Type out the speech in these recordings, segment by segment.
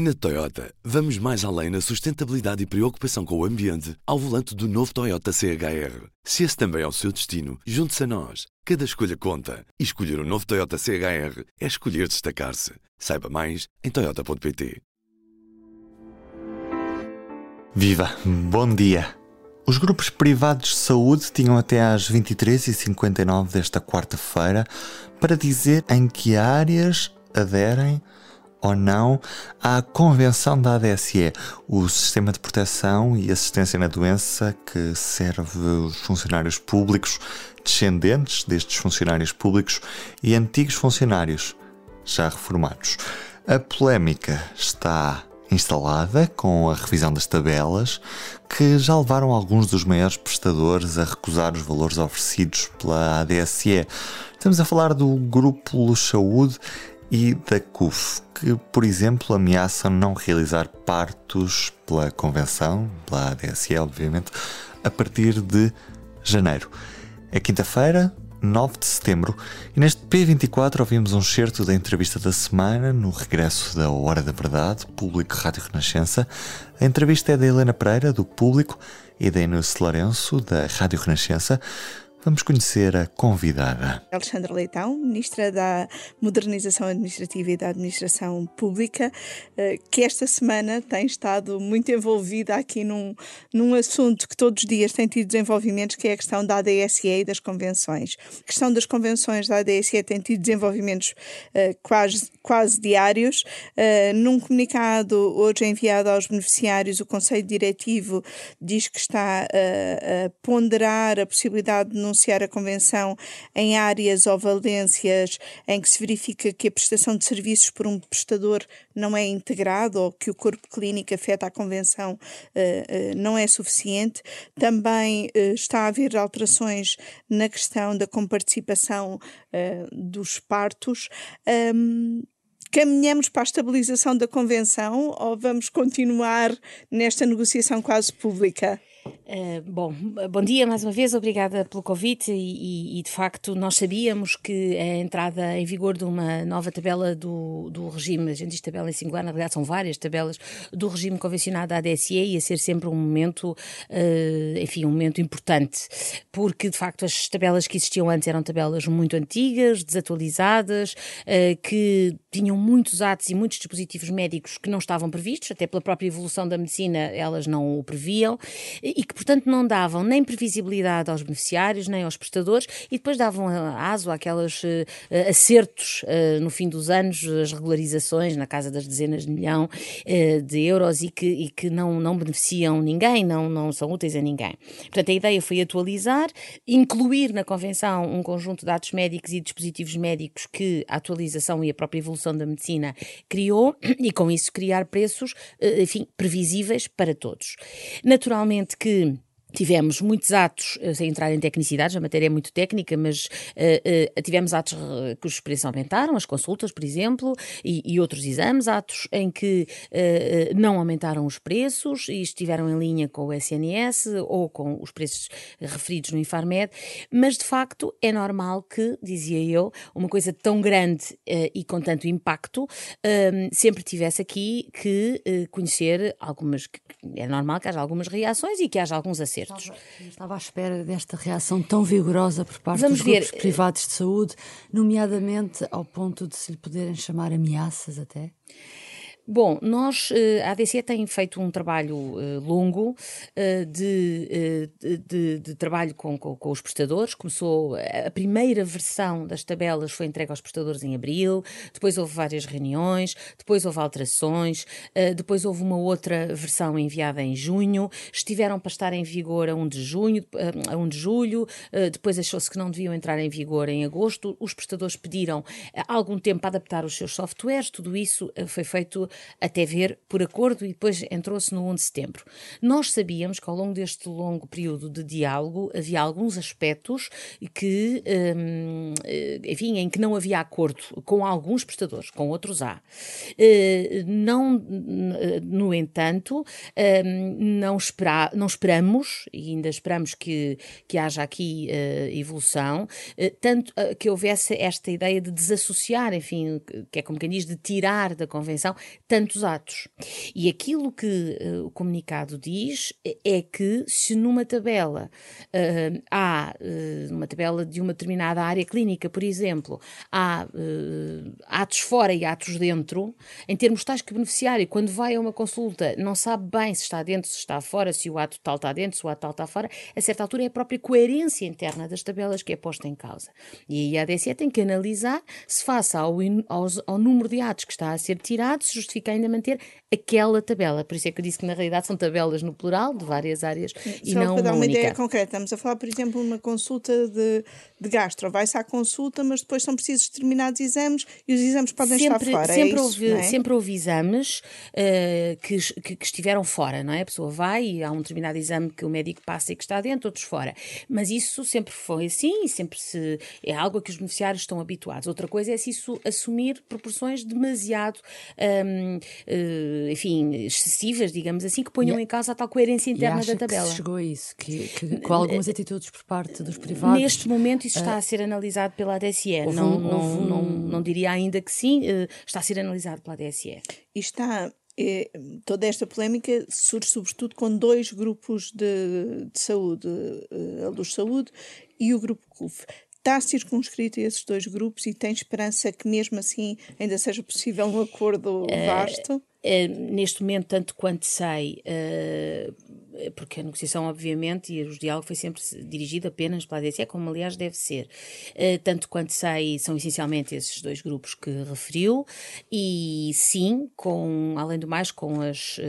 Na Toyota, vamos mais além na sustentabilidade e preocupação com o ambiente ao volante do novo Toyota CHR. Se esse também é o seu destino, junte-se a nós. Cada escolha conta. E escolher o um novo Toyota CHR é escolher destacar-se. Saiba mais em Toyota.pt. Viva! Bom dia! Os grupos privados de saúde tinham até às 23h59 desta quarta-feira para dizer em que áreas aderem ou não à Convenção da ADSE, o Sistema de Proteção e Assistência na Doença que serve os funcionários públicos, descendentes destes funcionários públicos e antigos funcionários já reformados. A polémica está instalada com a revisão das tabelas, que já levaram alguns dos maiores prestadores a recusar os valores oferecidos pela ADSE. Estamos a falar do Grupo Saúde e da CUF, que, por exemplo, ameaçam não realizar partos pela convenção, pela ADSE, obviamente, a partir de janeiro. É quinta-feira, 9 de setembro, e neste P24 ouvimos um certo da entrevista da semana no regresso da Hora da Verdade, Público Rádio Renascença. A entrevista é da Helena Pereira, do Público, e da Inês Lourenço, da Rádio Renascença. Vamos conhecer a convidada. Alexandra Leitão, Ministra da Modernização Administrativa e da Administração Pública, eh, que esta semana tem estado muito envolvida aqui num, num assunto que todos os dias tem tido desenvolvimentos, que é a questão da ADSE e das convenções. A questão das convenções da ADSE tem tido desenvolvimentos uh, quase, quase diários. Uh, num comunicado hoje enviado aos beneficiários, o Conselho Diretivo diz que está a ponderar a possibilidade de denunciar a Convenção em áreas ou valências em que se verifica que a prestação de serviços por um prestador não é integrado ou que o corpo clínico afeta a Convenção uh, uh, não é suficiente. Também uh, está a haver alterações na questão da comparticipação dos partos. Um, caminhamos para a estabilização da convenção ou vamos continuar nesta negociação quase pública? Uh, bom, bom dia mais uma vez, obrigada pelo convite e, e, de facto nós sabíamos que a entrada em vigor de uma nova tabela do, do regime, a gente diz tabela em singular, na realidade são várias tabelas do regime convencionado da ADSE ia ser sempre um momento, uh, enfim, um momento importante, porque de facto as tabelas que existiam antes eram tabelas muito antigas, desatualizadas, uh, que tinham muitos atos e muitos dispositivos médicos que não estavam previstos, até pela própria evolução da medicina elas não o previam e que, portanto, não davam nem previsibilidade aos beneficiários, nem aos prestadores, e depois davam aso àquelas uh, acertos uh, no fim dos anos, as regularizações na casa das dezenas de milhão uh, de euros e que, e que não, não beneficiam ninguém, não, não são úteis a ninguém. Portanto, a ideia foi atualizar, incluir na Convenção um conjunto de dados médicos e dispositivos médicos que a atualização e a própria evolução da medicina criou e, com isso, criar preços, enfim, previsíveis para todos. Naturalmente que que Tivemos muitos atos, eh, sem entrar em tecnicidades, a matéria é muito técnica, mas uh, uh, tivemos atos cujos preços aumentaram, as consultas, por exemplo, e, e outros exames, atos em que uh, não aumentaram os preços e estiveram em linha com o SNS ou com os preços referidos no Infarmed, mas de facto é normal que, dizia eu, uma coisa tão grande e com tanto impacto sempre tivesse aqui que conhecer algumas. É normal que haja algumas reações e que haja alguns acertos Estava, estava à espera desta reação tão vigorosa por parte Vamos dos ver. grupos privados de saúde, nomeadamente ao ponto de se lhe poderem chamar ameaças até? Bom, nós, eh, a ADC tem feito um trabalho eh, longo eh, de, de, de trabalho com, com, com, os prestadores. Começou, a primeira versão das tabelas foi entregue aos prestadores em abril, depois houve várias reuniões, depois houve alterações, depois houve uma outra versão enviada em junho, estiveram para estar em vigor a 1 de junho, a 1 de julho, depois achou-se que não deviam entrar em vigor em agosto, os prestadores pediram algum tempo para adaptar os seus softwares, tudo isso foi feito até ver por acordo e depois entrou-se no 1 de setembro. Nós sabíamos que ao longo deste longo período de diálogo havia alguns aspectos que, hum, eh, enfim, em que não havia acordo com alguns prestadores, com outros há. Eh, não, no entanto, hum, não, espera, não esperamos, e ainda esperamos que, que haja aqui uh, evolução, tanto que houvesse esta ideia de desassociar, enfim, que é como quem diz, de tirar da Convenção tantos atos. E aquilo que uh, o comunicado diz é que se numa tabela uh, há, uh, numa tabela de uma determinada área clínica, por exemplo, há atos fora e atos dentro, em termos tais que o beneficiário, quando vai a uma consulta, não sabe bem se está dentro, se está fora, se o ato tal está dentro, se o ato tal está fora, a certa altura é a própria coerência interna das tabelas que é posta em causa. E aí a ADSE tem que analisar se face ao, ao, ao número de atos que está a ser tirado, se justifica justifica ainda manter aquela tabela. Por isso é que eu disse que na realidade são tabelas no plural, de várias áreas, Só e não para dar uma, uma ideia concreta, estamos a falar, por exemplo, uma consulta de, de gastro. Vai-se à consulta, mas depois são precisos determinados exames e os exames podem sempre, estar fora. É sempre, é houve, é? sempre houve exames uh, que, que, que, estiveram fora, não é? A pessoa vai e há um determinado exame que o médico passa e que está dentro, outros fora. Mas isso sempre foi assim e sempre se, é algo a que os beneficiários estão habituados. Outra coisa é se isso assumir proporções demasiado um, uh, enfim, excessivas, digamos assim, que ponham em causa a tal coerência interna da tabela. Que se chegou a isso, que, que, com algumas atitudes por parte dos privados. Neste momento, isso está uh, a ser analisado pela ADSE. Não, não, não, não, diria ainda que sim, uh, está a ser analisado pela ADSE. E está é, toda esta polémica surge sobretudo com dois grupos de, de saúde, a Luz Saúde e o grupo CUF está circunscrito a esses dois grupos e tem esperança que mesmo assim ainda seja possível um acordo uh, vasto? Uh, neste momento, tanto quanto sei, uh, porque a negociação, obviamente, e o diálogo foi sempre dirigido apenas pela ADSE, como aliás deve ser. tanto quanto sei, são essencialmente esses dois grupos que referiu, e sim, com, além do mais, com as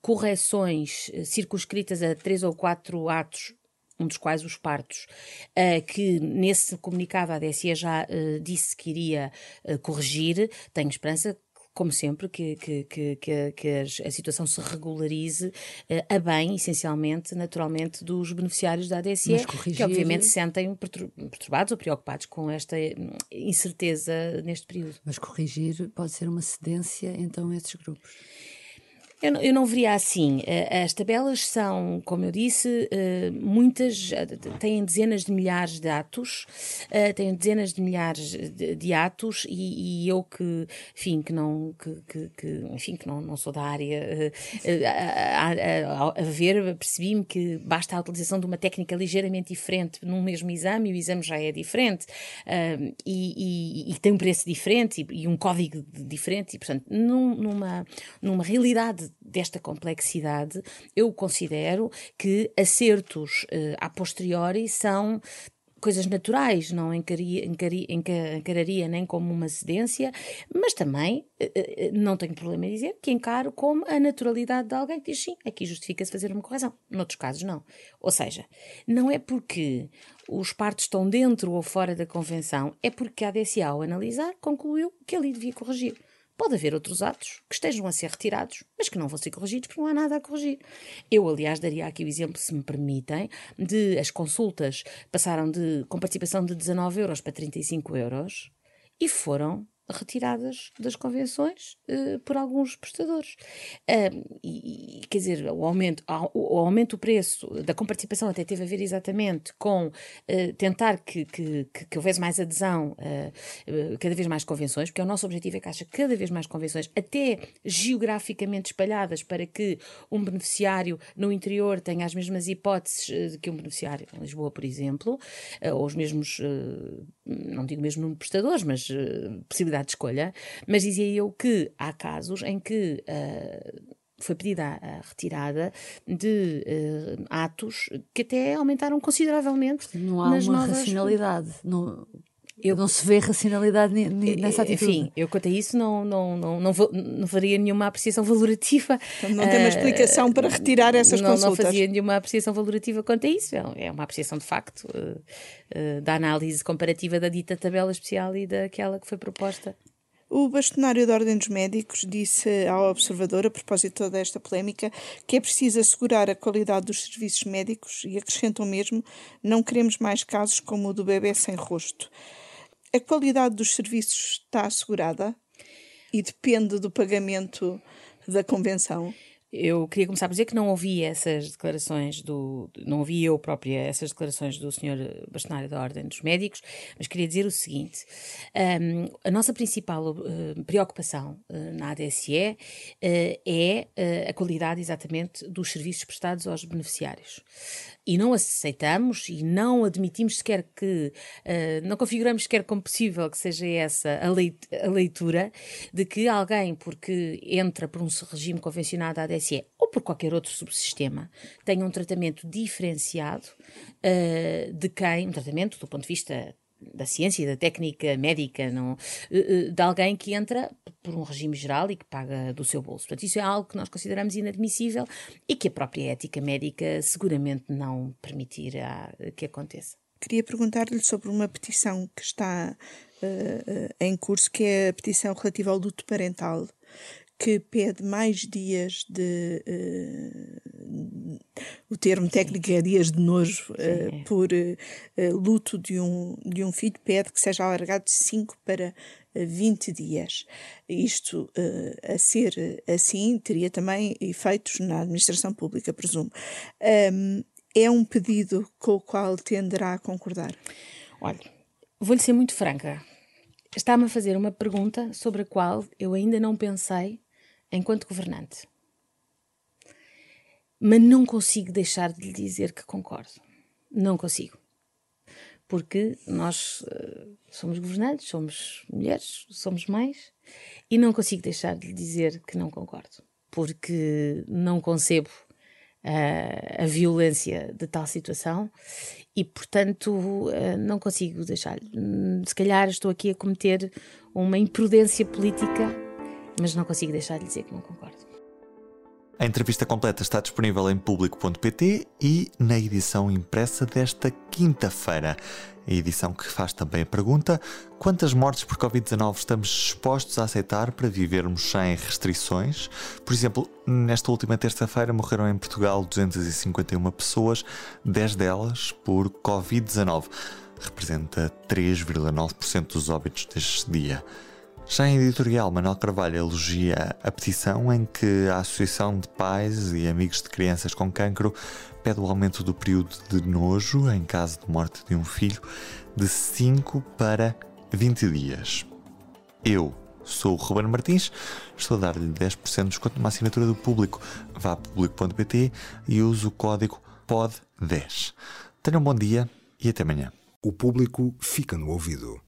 correções circunscritas a três ou quatro atos um dos quais os partos, uh, que nesse comunicado a DSE já uh, disse que iria uh, corrigir. Tenho esperança como sempre, que, que, que, que a, situação se regularize a bem, essencialmente, naturalmente, dos beneficiários da ADSE, corrigir... que obviamente se sentem perturbados ou preocupados com esta hum, incerteza neste período. Mas corrigir pode ser uma cedência, então, a esses grupos? Eu não, eu não veria assim. Eh, as tabelas são, como eu disse, eh, muitas, eh, têm dezenas de milhares de atos, têm dezenas de milhares de, de atos e, e, eu que, enfim, que não, que, que, enfim, que não, não sou da área a, a, a ver, percebi-me que basta a utilização de uma técnica ligeiramente diferente num mesmo exame e o exame já é diferente e, e, e tem um preço diferente e, um código diferente e, portanto, num, numa, numa realidade desta complexidade, eu considero que acertos uh, a posteriori são coisas naturais, não encararia nem como uma cedência, mas também eh, eh, não tenho problema em dizer que encaro como a naturalidade de alguém que diz sim, aqui justifica-se fazer uma correção. Noutros casos, não. Ou seja, não é porque os partos estão dentro ou fora da convenção, é porque a ADSA, ao analisar, concluiu que ali devia corrigir. Pode haver outros atos que estejam a ser retirados, mas que não vão ser corrigidos porque não há nada a corrigir. Eu, aliás, daria aqui o exemplo, se me permitem, de as consultas passaram de, com participação de 19 euros para 35 euros e foram retiradas das convenções uh, por alguns prestadores. Uh, e, quer dizer, o aumento, o, aumento do preço da comparticipação até teve a ver exatamente com uh, tentar que, que, que, houvesse mais adesão, eh, cada vez mais convenções, porque o nosso objetivo é que haja cada vez mais convenções, até geograficamente espalhadas, para que um beneficiário no interior tenha as mesmas hipóteses que um beneficiário em Lisboa, por exemplo, ou os mesmos, não digo mesmo número de prestadores, mas possibilidades liberdade de escolha, mas dizia eu que há casos em que uh, foi pedida a, retirada de uh, atos que até aumentaram consideravelmente. Não há uma novas... racionalidade. Não, eu, não se vê racionalidade nessa atitude. Enfim, eu quanto a isso não, não, não, não, não faria nenhuma apreciação valorativa. Então não tem uma explicação uh, para retirar essas não, consultas. Não fazia nenhuma apreciação valorativa quanto a isso. É, é uma apreciação de facto uh, uh, da análise comparativa da dita tabela especial e daquela que foi proposta. O bastonário da Ordem dos Médicos disse ao Observador, a propósito de toda esta polémica, que é preciso assegurar a qualidade dos serviços médicos e acrescentam mesmo: não queremos mais casos como o do bebê sem rosto. A qualidade dos serviços está assegurada e depende do pagamento da convenção? Eu queria começar por dizer que não ouvi essas declarações do. Não ouvi eu própria essas declarações do Sr. Bastonário da Ordem dos Médicos, mas queria dizer o seguinte: um, a nossa principal uh, preocupação uh, na ADSE uh, é a qualidade exatamente dos serviços prestados aos beneficiários. E não aceitamos e não admitimos sequer que, não configuramos sequer como possível que seja essa a leitura de que alguém, porque entra por um regime convencionado à ADSE, TSE ou por qualquer outro subsistema tenha um tratamento diferenciado uh, de quem, um tratamento do ponto de vista da ciência da técnica médica, não, uh, de alguém que entra por um regime geral e que paga do seu bolso. Portanto, isso é algo que nós consideramos inadmissível e que a própria ética médica seguramente não permitirá que aconteça. Queria perguntar-lhe sobre uma petição que está uh, em curso, que é a petição relativa ao luto parental, que pede mais dias de. Uh, o termo técnico é dias de nojo uh, por uh, luto de um, de um filho, pede que seja alargado de 5 para 20 dias. Isto, a ser assim, teria também efeitos na administração pública, presumo. Um, é um pedido com o qual tenderá a concordar? Olha, vou-lhe ser muito franca. Está-me a fazer uma pergunta sobre a qual eu ainda não pensei enquanto governante. Mas não consigo deixar de lhe dizer que concordo. Não consigo. Porque nós uh, somos governantes, somos mulheres, somos mães, e não consigo deixar de lhe dizer que não concordo. Porque não concebo uh, a violência de tal situação e, portanto, uh, não consigo deixar. Se calhar estou aqui a cometer uma imprudência política mas não consigo deixar de dizer que não concordo. A entrevista completa está disponível em público.pt e na edição impressa desta quinta-feira. A edição que faz também a pergunta: quantas mortes por Covid-19 estamos dispostos a aceitar para vivermos sem restrições? Por exemplo, nesta última terça-feira morreram em Portugal 251 pessoas, 10 delas por Covid-19. Representa 3,9% dos óbitos deste dia. Já em editorial, Manuel Carvalho elogia a petição em que a Associação de Pais e Amigos de Crianças com Cancro pede o aumento do período de nojo em caso de morte de um filho de 5 para 20 dias. Eu sou o Ruben Martins, estou a dar-lhe 10% de desconto numa assinatura do público. Vá a público.pt e use o código POD10. Tenham um bom dia e até amanhã. O público fica no ouvido.